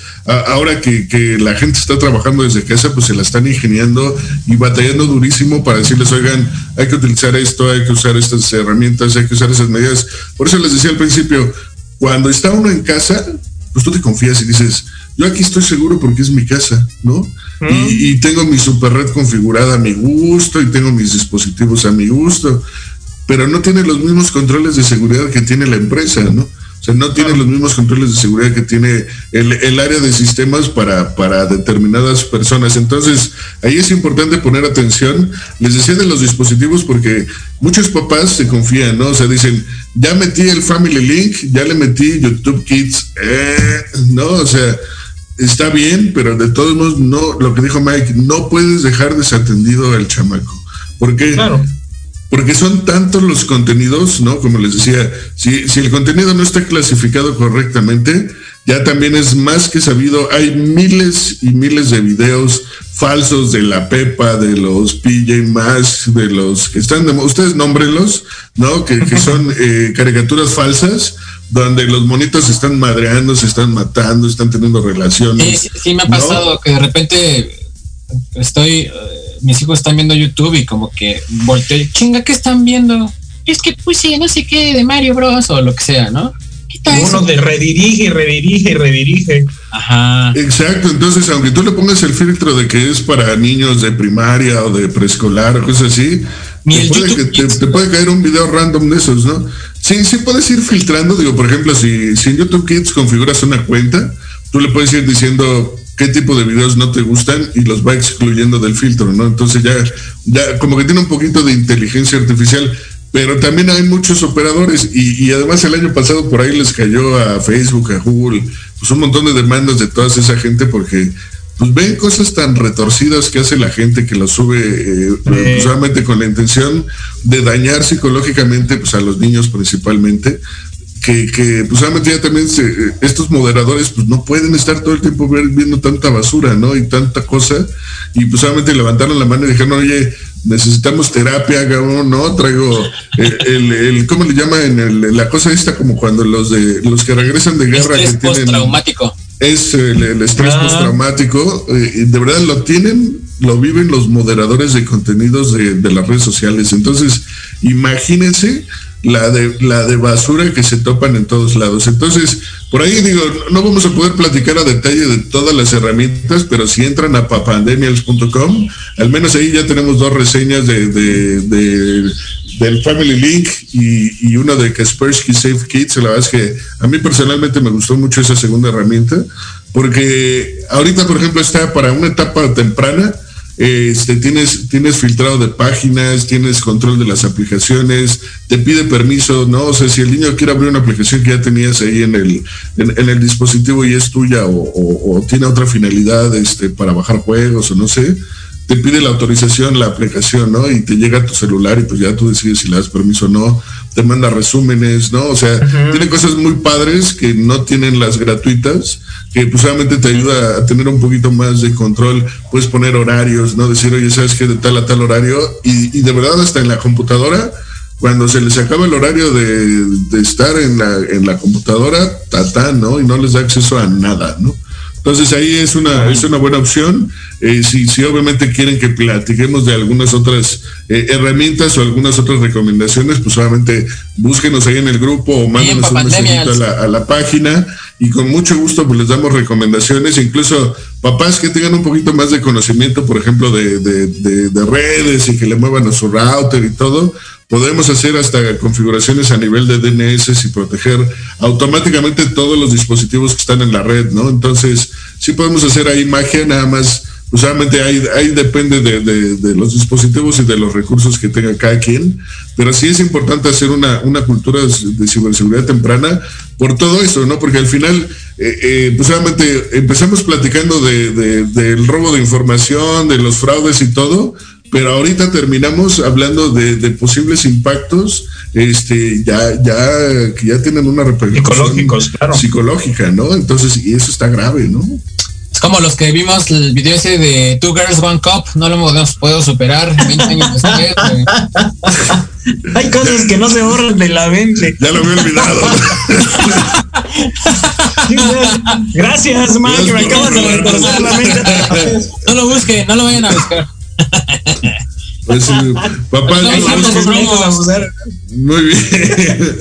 ahora que, la gente está trabajando desde casa, pues se la están ingeniando y batallando durísimo para decirles, oigan, hay que utilizar esto, hay que usar estas herramientas, hay que usar esas medidas. Por eso les decía al principio, cuando está uno en casa, pues tú te confías y dices, yo aquí estoy seguro porque es mi casa, ¿no? y, tengo mi super red configurada a mi gusto y tengo mis dispositivos a mi gusto, pero no tiene los mismos controles de seguridad que tiene la empresa, ¿no? O sea, no tiene los mismos controles de seguridad que tiene el, área de sistemas para, para, determinadas personas. Entonces, ahí es importante poner atención. Les decía de los dispositivos porque muchos papás se confían, ¿no? O sea, dicen, ya metí el Family Link, ya le metí YouTube Kids, eh, ¿no? O sea, está bien, pero de todos modos, no, lo que dijo Mike, no puedes dejar desatendido al chamaco. Porque, porque son tantos los contenidos, ¿no? Como les decía, si, si el contenido no está clasificado correctamente, ya también es más que sabido, hay miles y miles de videos falsos de la Pepa, de los PJ más, de los que están, de, ustedes nómbrenlos, ¿no? Que, que son eh, caricaturas falsas donde los monitos se están madreando, se están matando, están teniendo relaciones. Sí, sí, me ha pasado que de repente estoy, eh, mis hijos están viendo YouTube y como que volteo, chinga, ¿qué están viendo? Es que puse no sé qué de Mario Bros o lo que sea, ¿no? Uno de redirige y redirige y redirige. Ajá. Exacto, entonces aunque tú le pongas el filtro de que es para niños de primaria o de preescolar o cosas así, te puede, te puede, caer un video random de esos, ¿no? Sí, sí puedes ir filtrando, digo, por ejemplo, si, en YouTube Kids configuras una cuenta, tú le puedes ir diciendo qué tipo de videos no te gustan y los va excluyendo del filtro, ¿no? Entonces ya, ya como que tiene un poquito de inteligencia artificial, pero también hay muchos operadores y, y además el año pasado por ahí les cayó a Facebook, a Google, pues un montón de demandas de toda esa gente porque pues ven cosas tan retorcidas que hace la gente que lo sube eh, solamente con la intención de dañar psicológicamente pues, a los niños principalmente, que, que pues ya también estos moderadores pues no pueden estar todo el tiempo viendo tanta basura, ¿no? Y tanta cosa, y pues solamente levantaron la mano y dijeron, oye, necesitamos terapia, ¿no? Traigo el, el, ¿cómo le llaman? la cosa esta como cuando los de los que regresan de guerra que tienen es el, estrés ah. postraumático. Eh, de verdad lo tienen, lo viven los moderadores de contenidos de, las redes sociales. Entonces, imagínense la de, la de basura que se topan en todos lados. Entonces, por ahí digo, no vamos a poder platicar a detalle de todas las herramientas, pero si entran a papandemials.com, al menos ahí ya tenemos dos reseñas de, de del Family Link y, y una de Kaspersky Safe Kids. La verdad es que a mí personalmente me gustó mucho esa segunda herramienta, porque ahorita, por ejemplo, está para una etapa temprana. Este, tienes, tienes filtrado de páginas, tienes control de las aplicaciones, te pide permiso, ¿no? O sea, si el niño quiere abrir una aplicación que ya tenías ahí en el, en, el dispositivo y es tuya o, o, tiene otra finalidad este, para bajar juegos o no sé, te pide la autorización, la aplicación, ¿no? Y te llega a tu celular y pues ya tú decides si le das permiso o no, te manda resúmenes, ¿no? O sea, tiene cosas muy padres que no tienen las gratuitas, que pues solamente te ayuda a tener un poquito más de control, puedes poner horarios, ¿no? Decir, oye, ¿sabes qué? De tal a tal horario, y, de verdad hasta en la computadora, cuando se les acaba el horario de, estar en la, en la computadora, tatá, ¿no? Y no les da acceso a nada, ¿no? Entonces ahí es una, es una buena opción. Eh, si, si obviamente quieren que platiquemos de algunas otras eh, herramientas o algunas otras recomendaciones, pues solamente búsquenos ahí en el grupo o mándenos un mensajito a la, a la página y con mucho gusto pues les damos recomendaciones, incluso papás que tengan un poquito más de conocimiento, por ejemplo, de, de redes y que le muevan a su router y todo, podemos hacer hasta configuraciones a nivel de DNS y proteger automáticamente todos los dispositivos que están en la red, ¿no? Entonces, sí podemos hacer ahí magia, nada más pues obviamente ahí, ahí depende de, los dispositivos y de los recursos que tenga cada quien, pero sí es importante hacer una, cultura de ciberseguridad temprana por todo eso, ¿no? Porque al final, eh, eh, pues obviamente empezamos platicando del robo de información, de los fraudes y todo, pero ahorita terminamos hablando de, posibles impactos este ya ya que ya tienen una repercusión psicológica no entonces y eso está grave no como los que vimos el video ese de Two Girls One Cup, no lo hemos podido superar 20 años después. Hay cosas que no se borran de la mente. Ya lo había olvidado. Gracias, man, que me acabas de retorcer la mente. No lo busquen, no lo vayan a buscar. Pues, papá, muy bien.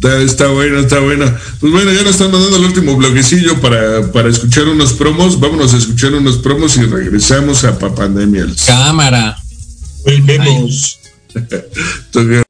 está, bueno, está bueno. Pues bueno, ya nos están mandando el último bloquecillo para, para escuchar unos promos. Vámonos a escuchar unos promos y regresamos a Papandemials. Cámara. Volvemos.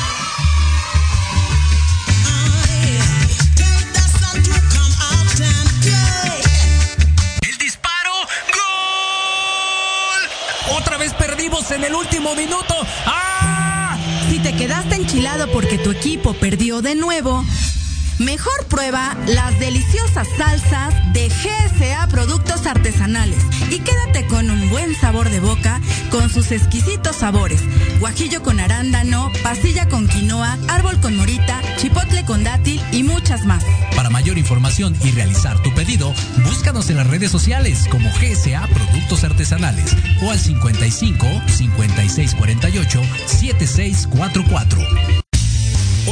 Minuto. ¡Ah! Si te quedaste enchilado porque tu equipo perdió de nuevo, Mejor prueba las deliciosas salsas de GSA Productos Artesanales y quédate con un buen sabor de boca con sus exquisitos sabores. Guajillo con arándano, pasilla con quinoa, árbol con morita, chipotle con dátil y muchas más. Para mayor información y realizar tu pedido, búscanos en las redes sociales como GSA Productos Artesanales o al 55 5648 7644.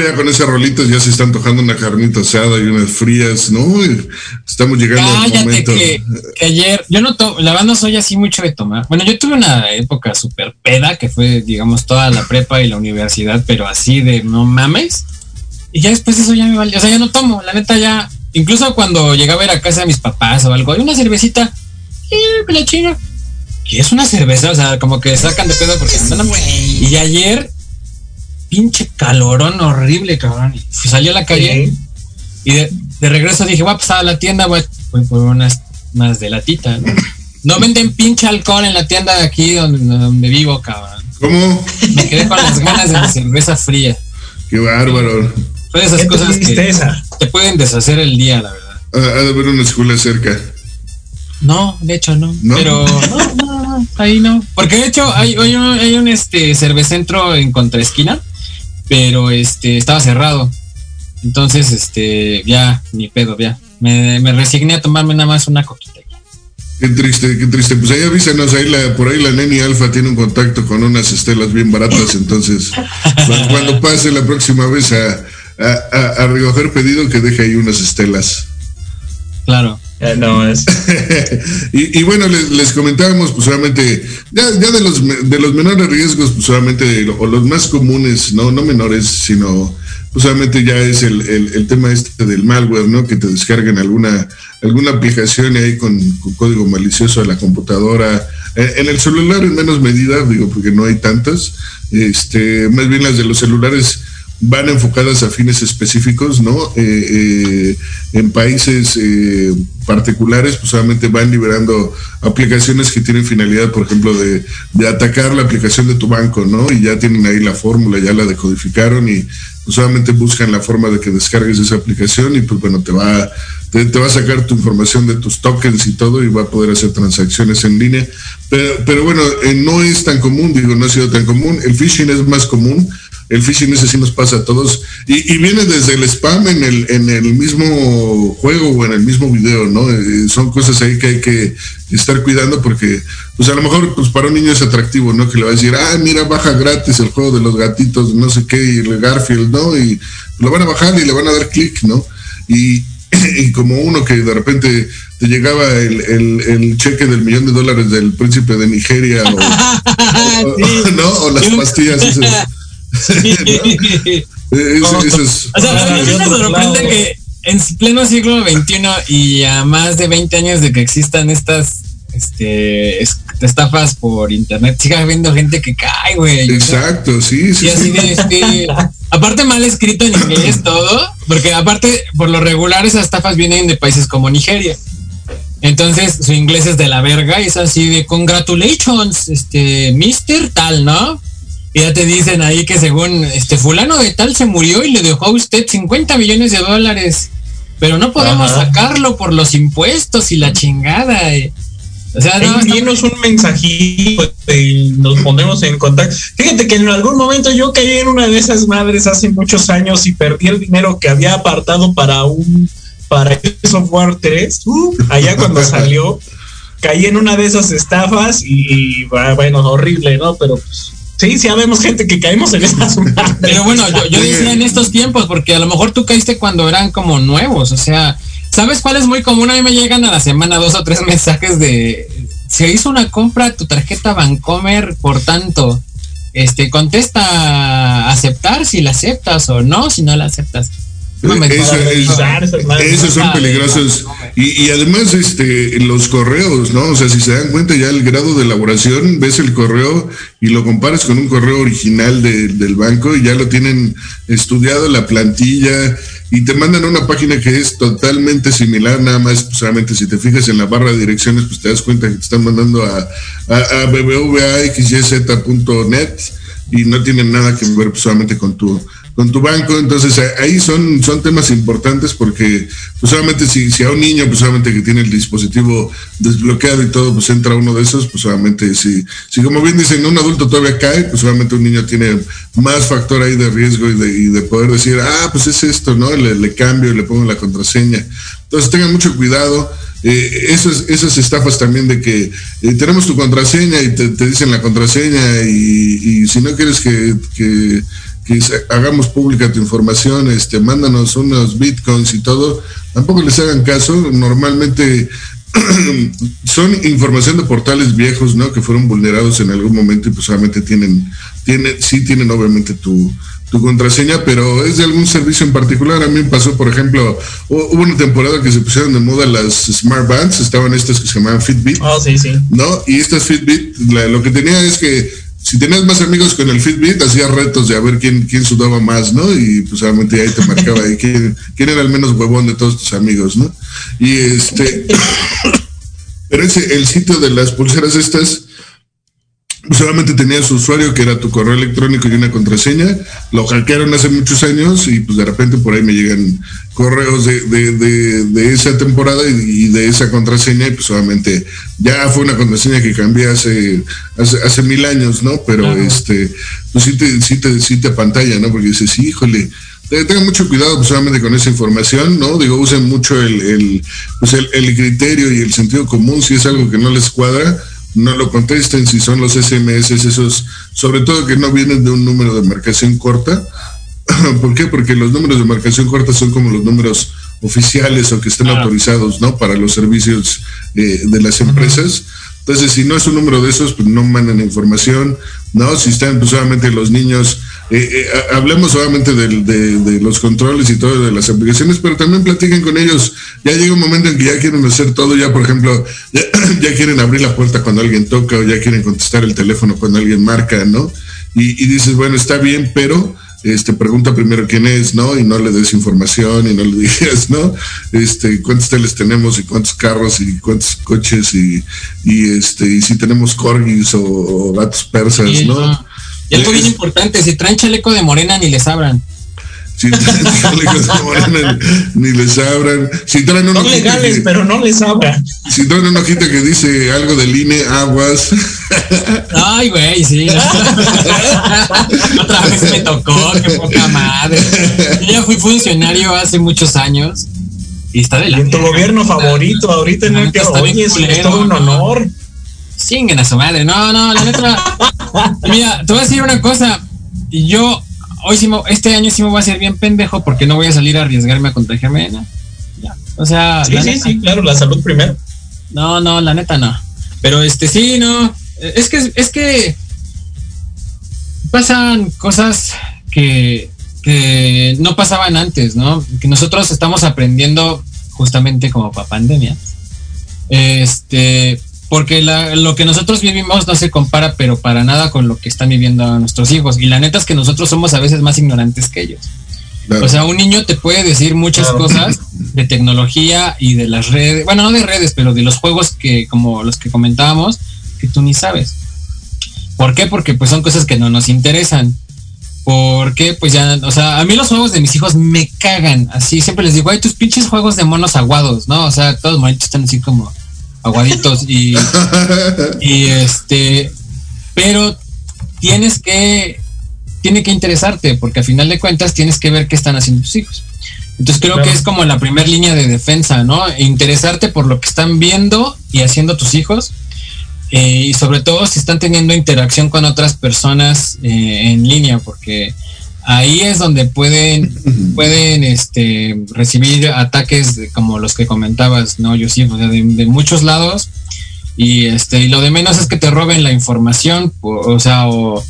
Ya con ese rolito ya se están tocando una carnita asada y unas frías, ¿no? Estamos llegando al momento. Que, que, ayer, yo no tomo, la verdad no soy así mucho de tomar. Bueno, yo tuve una época súper peda, que fue, digamos, toda la prepa y la universidad, pero así de no mames. Y ya después eso ya me vale. O sea, ya no tomo, la neta ya. Incluso cuando llegaba a ir a casa de mis papás o algo, hay una cervecita, y la china. Y es una cerveza, o sea, como que sacan de pedo porque están. Y ayer pinche calorón horrible, cabrón. Y salí a la calle y de, regreso dije, voy a pasar a la tienda, voy, por unas más de latita. ¿no? no venden pinche alcohol en la tienda de aquí donde, vivo, cabrón. ¿Cómo? Me quedé con las ganas de la cerveza fría. Qué bárbaro. Son esas cosas que te pueden deshacer el día, la verdad. Ha de haber una escuela cerca. No, de hecho no. Pero no, no, ahí no. Porque de hecho hay, hay un, hay un este cervecentro en contraesquina pero este estaba cerrado. Entonces, este, ya, ni pedo, ya. Me, me resigné a tomarme nada más una coquita. Qué triste, qué triste. Pues ahí avísanos, ahí la, por ahí la Neni Alfa tiene un contacto con unas estelas bien baratas, entonces cuando, pase la próxima vez a, a, recoger pedido que deje ahí unas estelas. Claro. No es. y, bueno, les, comentábamos, pues solamente, ya, de los de los menores riesgos, pues solamente, o los más comunes, no, no menores, sino pues solamente ya es el, el, tema este del malware, ¿no? Que te descarguen alguna alguna aplicación ahí con, código malicioso a la computadora. Eh, en el celular en menos medida, digo, porque no hay tantas. Este, más bien las de los celulares van enfocadas a fines específicos, ¿no? Eh, eh, en países particulares, pues solamente van liberando aplicaciones que tienen finalidad, por ejemplo, de, atacar la aplicación de tu banco, ¿no? Y ya tienen ahí la fórmula, ya la decodificaron y pues buscan la forma de que descargues esa aplicación y pues bueno, te va, te, va a sacar tu información de tus tokens y todo y va a poder hacer transacciones en línea. Pero, pero bueno, eh, no es tan común, digo, no ha sido tan común. El phishing es más común, el phishing ese sí nos pasa a todos y, viene desde el spam en el, en el mismo juego o en el mismo video, ¿no? Eh, son cosas ahí que hay que estar cuidando porque, pues a lo mejor, pues para un niño es atractivo, ¿no? Que le va a decir, ah, mira, baja gratis el juego de los gatitos, no sé qué, y el Garfield, ¿no? Y lo van a bajar y le van a dar clic, ¿no? Y, como uno que de repente te llegaba el, cheque del millón de dólares del príncipe de Nigeria o, ¿no? o las pastillas esas o sea, a mí me sorprende que en pleno siglo XXI y a más de 20 años de que existan estas este, estafas por internet, siga habiendo gente que cae, güey. Exacto, sí, sí. Y así de, aparte mal escrito en inglés todo, porque aparte, por lo regular, esas estafas vienen de países como Nigeria. Entonces, su inglés es de la verga y es así de congratulations, este, mister tal, ¿no? Y ya te dicen ahí que según este fulano de tal se murió y le dejó a usted 50 millones de dólares. Pero no podemos sacarlo por los impuestos y la chingada. Eh. O sea, no, envíenos un mensajito y nos ponemos en contacto. Fíjate que en algún momento yo caí en una de esas madres hace muchos años y perdí el dinero que había apartado para un para el software 3, uh, allá cuando salió, caí en una de esas estafas y, bueno, horrible, ¿no? Pero pues Sí, sí, habemos gente que caemos en estas. Pero bueno, yo, decía en estos tiempos, porque a lo mejor tú caíste cuando eran como nuevos, o sea, ¿sabes cuál es muy común? A mí me llegan a la semana dos o tres mensajes de, se hizo una compra tu tarjeta Bancomer, por tanto, este, contesta aceptar si la aceptas o no, si no la aceptas. Esos son peligrosos. Y, además, este, los correos, ¿no? O sea, si se dan cuenta ya el grado de elaboración, ves el correo y lo comparas con un correo original del banco y ya lo tienen estudiado la plantilla y te mandan a una página que es totalmente similar, nada más, pues, solamente si te fijas en la barra de direcciones, pues te das cuenta que te están mandando a, a, a bbvaxyz.net y no tienen nada que ver pues, solamente con tu con tu banco. Entonces ahí son, son temas importantes porque pues solamente si, si a un niño pues solamente que tiene el dispositivo desbloqueado y todo, pues entra uno de esos, pues solamente si, si como bien dicen, un adulto todavía cae, pues solamente un niño tiene más factor ahí de riesgo y de, poder decir, ah, pues es esto, ¿no? Le, le cambio y le pongo la contraseña. Entonces tengan mucho cuidado. Eh, esas, esas estafas también de que eh, tenemos tu contraseña y te, dicen la contraseña y, si no quieres que que hagamos pública tu información, este, mándanos unos bitcoins y todo, tampoco les hagan caso, normalmente son información de portales viejos, ¿no? Que fueron vulnerados en algún momento y pues solamente tienen, tienen, sí tienen obviamente tu, tu contraseña, pero es de algún servicio en particular. A mí me pasó, por ejemplo, hubo una temporada que se pusieron de moda las Smart Bands, estaban estas que se llamaban Fitbit. Oh, sí, sí. ¿No? Y estas Fitbit, lo que tenía es que si tenías más amigos con el Fitbit, hacías retos de a ver quién, quién sudaba más, ¿no? Y pues obviamente ahí te marcaba ahí quién, quién era el menos huevón de todos tus amigos, ¿no? Y este, pero ese, el sitio de las pulseras estas, solamente tenía su usuario que era tu correo electrónico y una contraseña, lo hackearon hace muchos años y pues de repente por ahí me llegan correos de, de, de, esa temporada y, de esa contraseña y pues solamente ya fue una contraseña que cambié hace, hace, mil años, ¿no? Pero este, pues sí te, sí te, sí te pantalla, ¿no? Porque dices, híjole, tengan mucho cuidado pues, solamente con esa información, ¿no? Digo, usen mucho el, pues, el, el, criterio y el sentido común si es algo que no les cuadra, no lo contesten si son los SMS, esos, sobre todo que no vienen de un número de marcación corta. ¿Por qué? Porque los números de marcación corta son como los números oficiales o que estén autorizados, ¿no? Para los servicios eh, de las empresas. Entonces, si no es un número de esos, pues no mandan información, ¿no? Si están pues, solamente los niños, eh, eh, hablemos solamente de, los controles y todo de las aplicaciones, pero también platiquen con ellos. Ya llega un momento en que ya quieren hacer todo, ya por ejemplo, ya, quieren abrir la puerta cuando alguien toca o ya quieren contestar el teléfono cuando alguien marca, ¿no? Y, y dices, bueno, está bien, pero este, pregunta primero quién es, ¿no? Y no le des información y no le digas, ¿no? Este, cuántos teles tenemos y cuántos carros y cuántos coches y, y este, y si tenemos corgis o, gatos persas, ¿no? Y algo bien importante, si traen chaleco de morena ni les abran. Si traen chalecos de morena ni, les abran. Si traen Son legales, pero no les abran. Si traen una hojita que dice algo del INE, aguas. Ay, güey, sí. Otra vez me tocó, qué poca madre. Yo ya fui funcionario hace muchos años. Y está de la. en tu gobierno favorito, ahorita en el que oye, es todo un honor. Singen a su madre. No, no, la neta. mira, te voy a decir una cosa. Y yo, hoy sí, este año sí me voy a hacer bien pendejo porque no voy a salir a arriesgarme a contagiarme. ¿no? Ya. O sea. Sí, sí, sí, claro, la salud primero. No, no, la neta no. Pero este sí, no. Es que, es que pasan cosas que, no pasaban antes, ¿no? Que nosotros estamos aprendiendo justamente como para pandemia. Este, porque lo que nosotros vivimos no se compara, pero para nada con lo que están viviendo nuestros hijos. Y la neta es que nosotros somos a veces más ignorantes que ellos. O sea, un niño te puede decir muchas cosas de tecnología y de las redes, bueno, no de redes, pero de los juegos que, como los que comentábamos, que tú ni sabes. ¿Por qué? Porque pues son cosas que no nos interesan. Porque pues ya, o sea, a mí los juegos de mis hijos me cagan. Así siempre les digo, ay, tus pinches juegos de monos aguados, ¿no? O sea, todos los monitos están así como aguaditos y, y este, pero tienes que, tiene que interesarte porque al final de cuentas tienes que ver qué están haciendo tus hijos. Entonces creo que es como la primera línea de defensa, ¿no? interesarte por lo que están viendo y haciendo tus hijos eh, y sobre todo si están teniendo interacción con otras personas eh, en línea, porque ahí es donde pueden, pueden este, recibir ataques como los que comentabas, ¿no, Yo o sea, de, muchos lados. Y este, y lo de menos es que te roben la información, o, sea, o,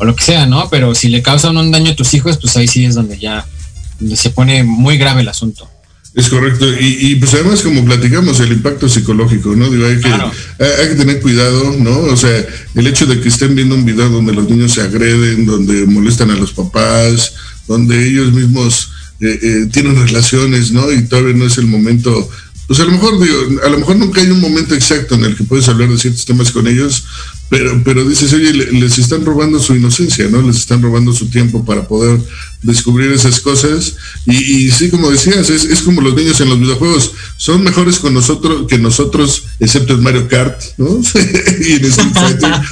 lo que sea, ¿no? Pero si le causan un daño a tus hijos, pues ahí sí es donde ya donde se pone muy grave el asunto. Es correcto. Y, pues además, como platicamos, el impacto psicológico, ¿no? Digo, hay que, hay, que tener cuidado, ¿no? O sea, el hecho de que estén viendo un video donde los niños se agreden, donde molestan a los papás, donde ellos mismos eh, eh, tienen relaciones, ¿no? Y todavía no es el momento. Pues a lo mejor, digo, a lo mejor nunca hay un momento exacto en el que puedes hablar de ciertos temas con ellos, pero, pero dices, oye, les están robando su inocencia, ¿no? Les están robando su tiempo para poder descubrir esas cosas. Y, sí, como decías, es, es, como los niños en los videojuegos. Son mejores con nosotros que nosotros, excepto en Mario Kart, ¿no? y en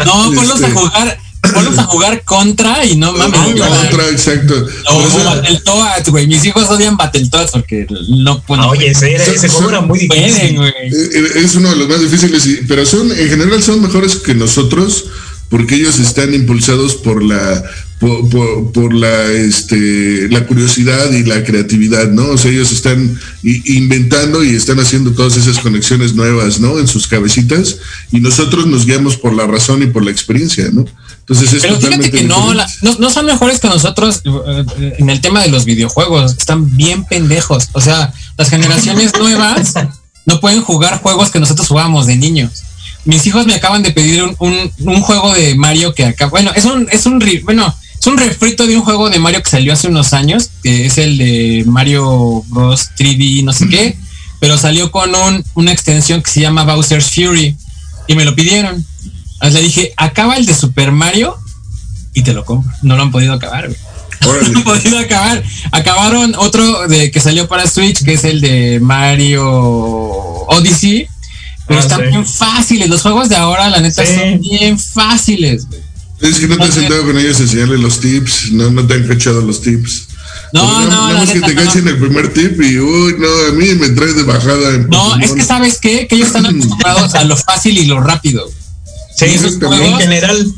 no, ponlos a este, jugar Ponlos a jugar contra y no mames. contra, exacto. O Battletoads, güey. Mis hijos odian Battletoads porque no pueden. Oye, ese, ese juego era muy difícil. Eh, eh, es uno de los más difíciles, pero son, en general son mejores que nosotros porque ellos están impulsados por la por, por, la este la curiosidad y la creatividad, ¿no? O sea, ellos están inventando y están haciendo todas esas conexiones nuevas, ¿no? En sus cabecitas y nosotros nos guiamos por la razón y por la experiencia, ¿no? Entonces Pero fíjate que no, no, son mejores que nosotros eh, en el tema de los videojuegos, están bien pendejos. O sea, las generaciones nuevas no pueden jugar juegos que nosotros jugábamos de niños. Mis hijos me acaban de pedir un, un, juego de Mario que acá, bueno, es un, es un, bueno, es un refrito de un juego de Mario que salió hace unos años, que es el de Mario Bros 3D, no sé qué, pero salió con un, una extensión que se llama Bowser's Fury y me lo pidieron le dije, acaba el de Super Mario y te lo compro. No lo han podido acabar, No lo han podido acabar. Acabaron otro de que salió para Switch, que es el de Mario Odyssey. Pero ah, están bien fáciles. Los juegos de ahora, la neta, son bien fáciles, Es que no te has sentado con ellos a enseñarle los tips, no, no te han cachado los tips. No, no, Nada la más que neta, te no. cachen el primer tip y, uy, no, a mí me trae de bajada. En No, Pokémon. es que sabes qué, que ellos están acostumbrados a lo fácil y lo rápido. Sí, esos también en juegos- general.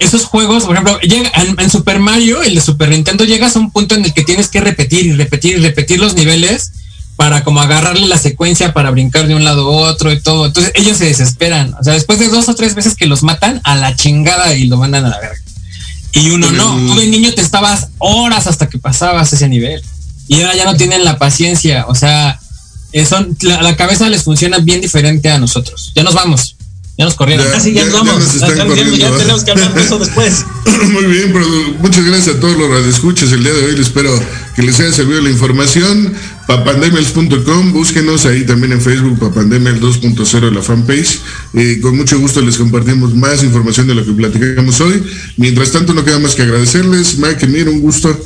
Esos juegos, por ejemplo, llega, en, en Super Mario, el de Super Nintendo, llegas a un punto en el que tienes que repetir y repetir y repetir los niveles para como agarrarle la secuencia para brincar de un lado a otro y todo. Entonces ellos se desesperan. O sea, después de dos o tres veces que los matan a la chingada y lo mandan a la verga. Y uno no, tú de niño te estabas horas hasta que pasabas ese nivel. Y ahora ya no tienen la paciencia. O sea, eh, son, la, la cabeza les funciona bien diferente a nosotros. Ya nos vamos. Ya nos corrieron. Ya, Así ya, ya- nos ya vamos. nos están Ya- ya- corriendo, ya ¿verdad? tenemos que hablar de eso después. Muy bien, produ- muchas gracias a todos los radioescuchas el día de hoy. Espero que les haya servido la información. Papandemials.com, búsquenos ahí también en Facebook, Papandemials 2.0, la fanpage. Eh, con mucho gusto les compartimos más información de lo que platicamos hoy. Mientras tanto, no queda más que agradecerles. Mike, Emir, un gusto.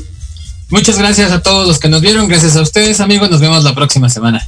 Muchas gracias a todos los que nos vieron. Gracias a ustedes, amigos. Nos vemos la próxima semana.